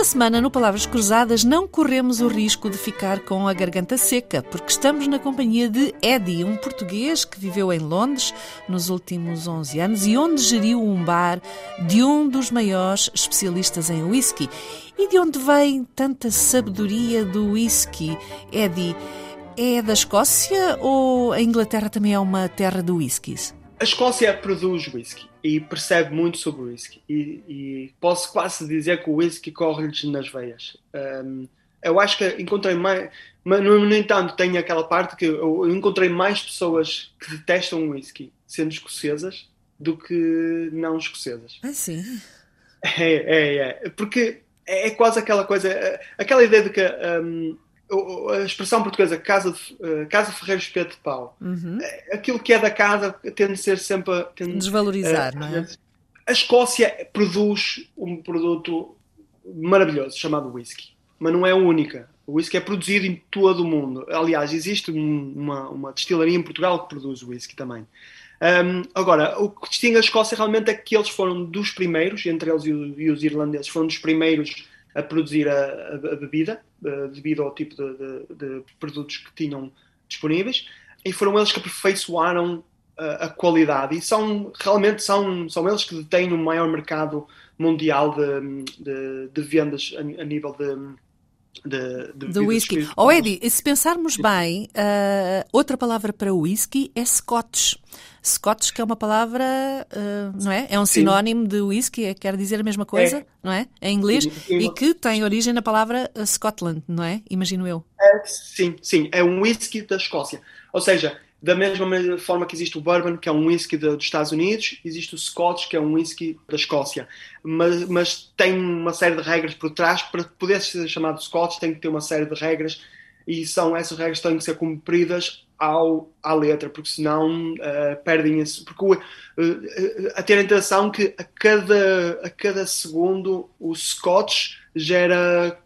Esta semana, no Palavras Cruzadas, não corremos o risco de ficar com a garganta seca, porque estamos na companhia de Eddie, um português que viveu em Londres nos últimos 11 anos e onde geriu um bar de um dos maiores especialistas em whisky. E de onde vem tanta sabedoria do whisky? Eddie, é da Escócia ou a Inglaterra também é uma terra de whiskies? A Escócia produz whisky e percebe muito sobre whisky. E, e posso quase dizer que o whisky corre-lhes nas veias. Um, eu acho que encontrei mais. Mas, no entanto, tem aquela parte que eu encontrei mais pessoas que detestam o whisky sendo escocesas do que não escocesas. Ah, sim. É, é, é. Porque é, é quase aquela coisa. Aquela ideia de que. Um, a expressão portuguesa casa, de, uh, casa Ferreiro Espeto de Pau, uhum. aquilo que é da casa tende a ser sempre. Tende, Desvalorizar, uh, não é? A Escócia produz um produto maravilhoso chamado whisky, mas não é a única. O whisky é produzido em todo o mundo. Aliás, existe uma, uma destilaria em Portugal que produz whisky também. Um, agora, o que distingue a Escócia realmente é que eles foram dos primeiros, entre eles e os irlandeses, foram dos primeiros a produzir a, a, a bebida, devido ao tipo de, de, de, produtos que tinham disponíveis, e foram eles que aperfeiçoaram a, a qualidade, e são realmente são, são eles que detêm o maior mercado mundial de, de, vendas a, nível de. De, de, de whisky. Oh, Eddie, se pensarmos bem, uh, outra palavra para whisky é Scotch. Scotch, que é uma palavra, uh, não é? É um sinónimo de whisky, é, quer dizer a mesma coisa, é. não é? Em inglês, sim, e que tem origem na palavra uh, Scotland, não é? Imagino eu. É, sim, sim, é um whisky da Escócia. Ou seja, da mesma forma que existe o bourbon, que é um whisky de, dos Estados Unidos, existe o Scotch, que é um whisky da Escócia. Mas, mas tem uma série de regras por trás. Para poder ser chamado Scotch, tem que ter uma série de regras e são essas regras que têm que ser cumpridas ao, à letra, porque senão uh, perdem esse. Porque uh, a ter a intenção que a cada, a cada segundo o Scotch gera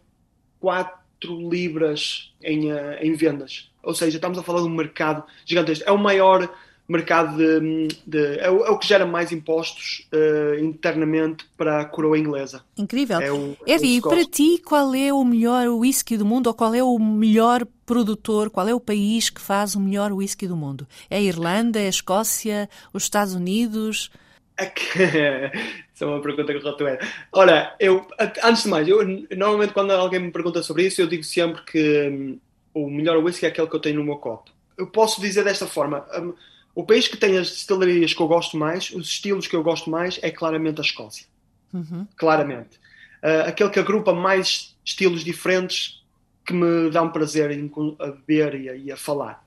4 libras em, uh, em vendas. Ou seja, estamos a falar de um mercado gigantesco. É o maior mercado de, de é, o, é, o, que gera mais impostos uh, internamente para a coroa inglesa. Incrível. É o, é Eddie, para ti, qual é o melhor whisky do mundo ou qual é o melhor produtor, qual é o país que faz o melhor whisky do mundo? É a Irlanda, é a Escócia, os Estados Unidos? Isso é uma pergunta que eu é. Ora, eu, antes de mais, eu, normalmente quando alguém me pergunta sobre isso, eu digo sempre que um, o melhor whisky é aquele que eu tenho no meu copo. Eu posso dizer desta forma. Um, o país que tem as destilarias que eu gosto mais, os estilos que eu gosto mais, é claramente a Escócia. Uhum. Claramente. Uh, aquele que agrupa mais estilos diferentes que me dão prazer em, a beber e a, e a falar.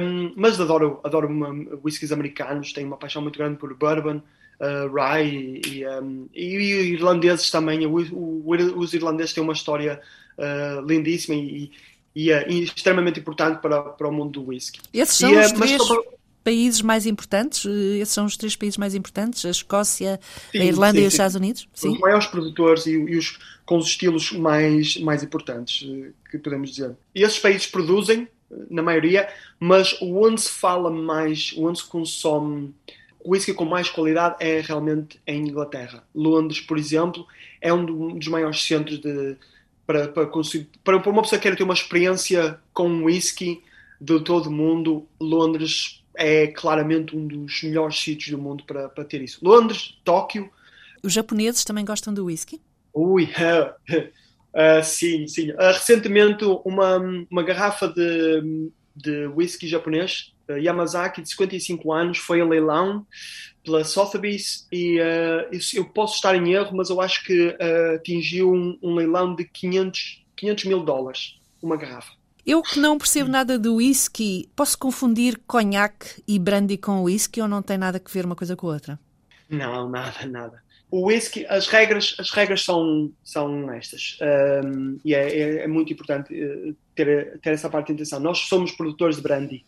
Um, mas adoro, adoro uma, whiskies americanos, tenho uma paixão muito grande por bourbon, uh, rye e, um, e, irlandeses também. O, o, os irlandeses têm uma história uh, lindíssima e, e, é extremamente importante para, para o mundo do whisky. Esses são os três países mais importantes? Eh, esses são os três países mais importantes? A Escócia, sim, a Irlanda sim, e os sim. Estados Unidos? Sim. Os maiores produtores e, e, os com os estilos mais, mais importantes, eh, que podemos dizer. E esses países produzem, eh, na maioria, mas onde se fala mais, onde se consome whisky com mais qualidade é realmente em Inglaterra. Londres, por exemplo, é um dos maiores centros de, para, para, para, para uma pessoa que quer ter uma experiência com whisky de todo o mundo, Londres é claramente um dos melhores sítios do mundo para, para ter isso. Londres, Tóquio. Os japoneses também gostam do whisky? Ui, uh, sim, sim. Uh, recentemente, uma, uma garrafa de, de whisky japonês, Yamazaki, de 55 anos, foi a leilão pela Sotheby's e eu posso estar em erro, mas eu acho que atingiu um, um leilão de 500, 500 mil dólares, uma garrafa. Eu que não percebo nada do whisky, posso confundir conhaque e brandy com whisky ou não tem nada a ver uma coisa com a outra? Não, nada, nada. O whisky, as regras, as regras são, são estas. Um, e é, é, é, muito importante eh, ter, ter essa parte de atenção. Nós somos produtores de brandy.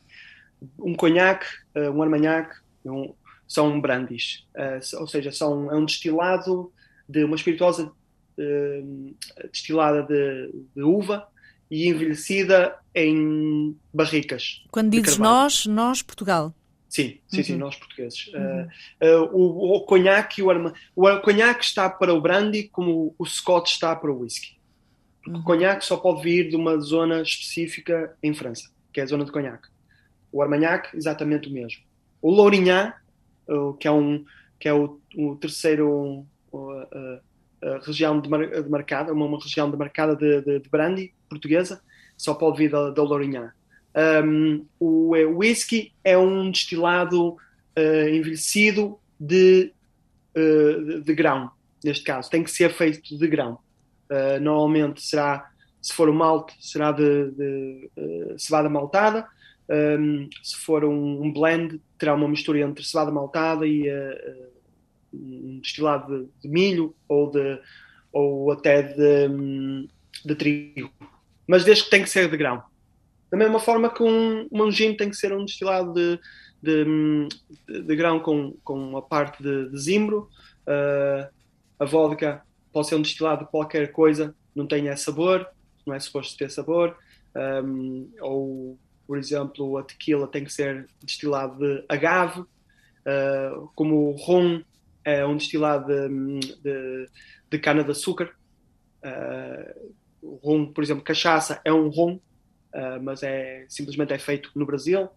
Um conhaque, eh, um armagnac, um, são brandies. Uh, ou seja, são, é um destilado de uma espirituosa destilada de, de, uva e envelhecida em barricas. Quando dizes nós, nós, Portugal. Sim, sim, uhum. sim, nós portugueses. Uhum. Uh, uh, o, o conhaque o, arma, o conhaque está para o brandy como o scotch está para o whisky. Uhum. O conhaque só pode vir de uma zona específica em França, que é a zona de conhaque. O armagnac, exatamente o mesmo. O lourinhã, uh, que é, um, que é o, o terceiro região demarcada, uma, uma região demarcada de, de, de brandy portuguesa, só pode vir da, da lourinhã. Um, o whisky é um destilado uh, envelhecido de, uh, de, de, grão, neste caso. Tem que ser feito de grão. Uh, normalmente será, se for o malte, será de, de cevada maltada. Um, se for um, um, blend, terá uma mistura entre cevada maltada e um destilado de, de, milho ou, de, ou até de, de trigo. Mas desde que tem que ser de grão. Da mesma forma que um, um gin tem que ser um destilado de, de, de, de grão com, com a parte de, zimbro. Uh, a vodka pode ser um destilado de qualquer coisa, não tenha sabor, não é suposto ter sabor. Um, ou, por exemplo, a tequila tem que ser destilado de agave, uh, como o rum é um destilado de, de, de cana-de-açúcar. Uh, o rum, por exemplo, cachaça é um rum, uh, mas é simplesmente é feito no Brasil.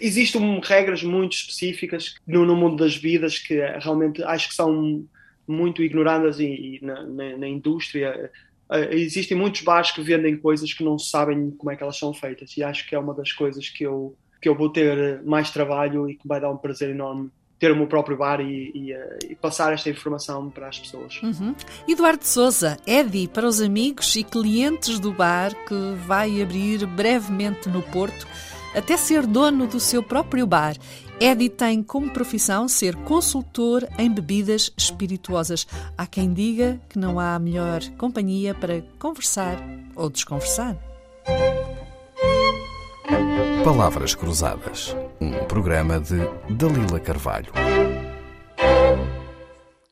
Existem regras muito específicas no, no, mundo das vidas que realmente acho que são muito ignoradas e, e na, na, na, indústria. Uh, existem muitos bares que vendem coisas que não sabem como é que elas são feitas e acho que é uma das coisas que eu, que eu vou ter mais trabalho e que vai dar um prazer enorme ter o meu próprio bar e, e, eh, e passar esta informação para as pessoas. Uhum. Eduardo Souza, Eddie, para os amigos e clientes do bar que vai abrir brevemente no Porto, até ser dono do seu próprio bar. Eddie tem como profissão ser consultor em bebidas espirituosas. Há quem diga que não há melhor companhia para conversar ou desconversar. Palavras Cruzadas, um programa de Dalila Carvalho.